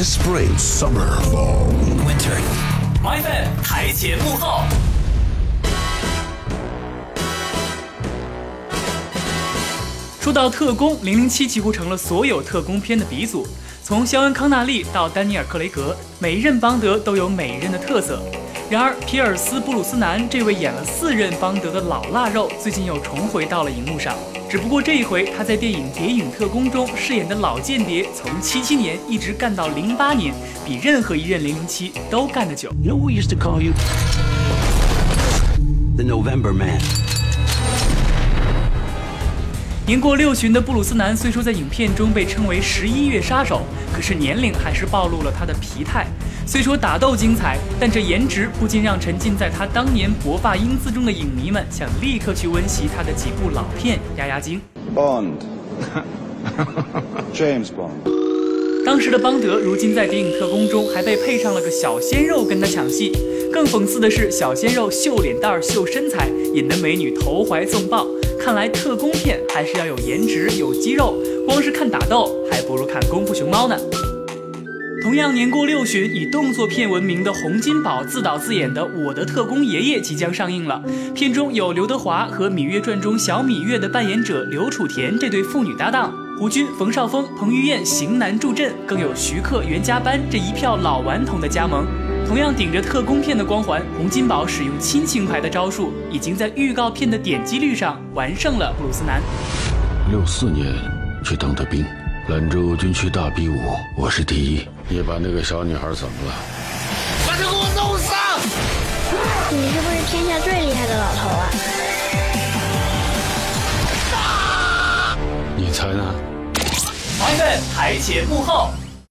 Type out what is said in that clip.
This spring, summer, fall, winter. My fan 台前幕后。说到特工，零零七几乎成了所有特工片的鼻祖。从肖恩·康纳利到丹尼尔·克雷格，每一任邦德都有每一任的特色。然而，皮尔斯·布鲁斯南这位演了四任邦德的老腊肉，最近又重回到了荧幕上。只不过这一回，他在电影《谍影特工》中饰演的老间谍，从七七年一直干到零八年，比任何一任零零七都干得久。You know we used to call you the November Man. 年过六旬的布鲁斯南，虽说在影片中被称为“十一月杀手”，可是年龄还是暴露了他的疲态。虽说打斗精彩，但这颜值不禁让沉浸在他当年薄发英姿中的影迷们想立刻去温习他的几部老片压压惊。Bond，James Bond。当时的邦德，如今在《谍影特工》中还被配上了个小鲜肉跟他抢戏。更讽刺的是，小鲜肉秀脸蛋儿、秀身材，引得美女投怀送抱。看来特工片还是要有颜值、有肌肉，光是看打斗还不如看《功夫熊猫》呢。同样年过六旬，以动作片闻名的洪金宝自导自演的《我的特工爷爷》即将上映了。片中有刘德华和《芈月传》中小芈月的扮演者刘楚恬这对父女搭档，胡军、冯绍峰、彭于晏型男助阵，更有徐克、袁家班这一票老顽童的加盟。同样顶着特工片的光环，洪金宝使用亲情牌的招数，已经在预告片的点击率上完胜了布鲁斯南。六四年去当的兵，兰州军区大比武，我是第一。你把那个小女孩怎么了？把她给我弄死！你是不是天下最厉害的老头啊？你猜呢台前幕后。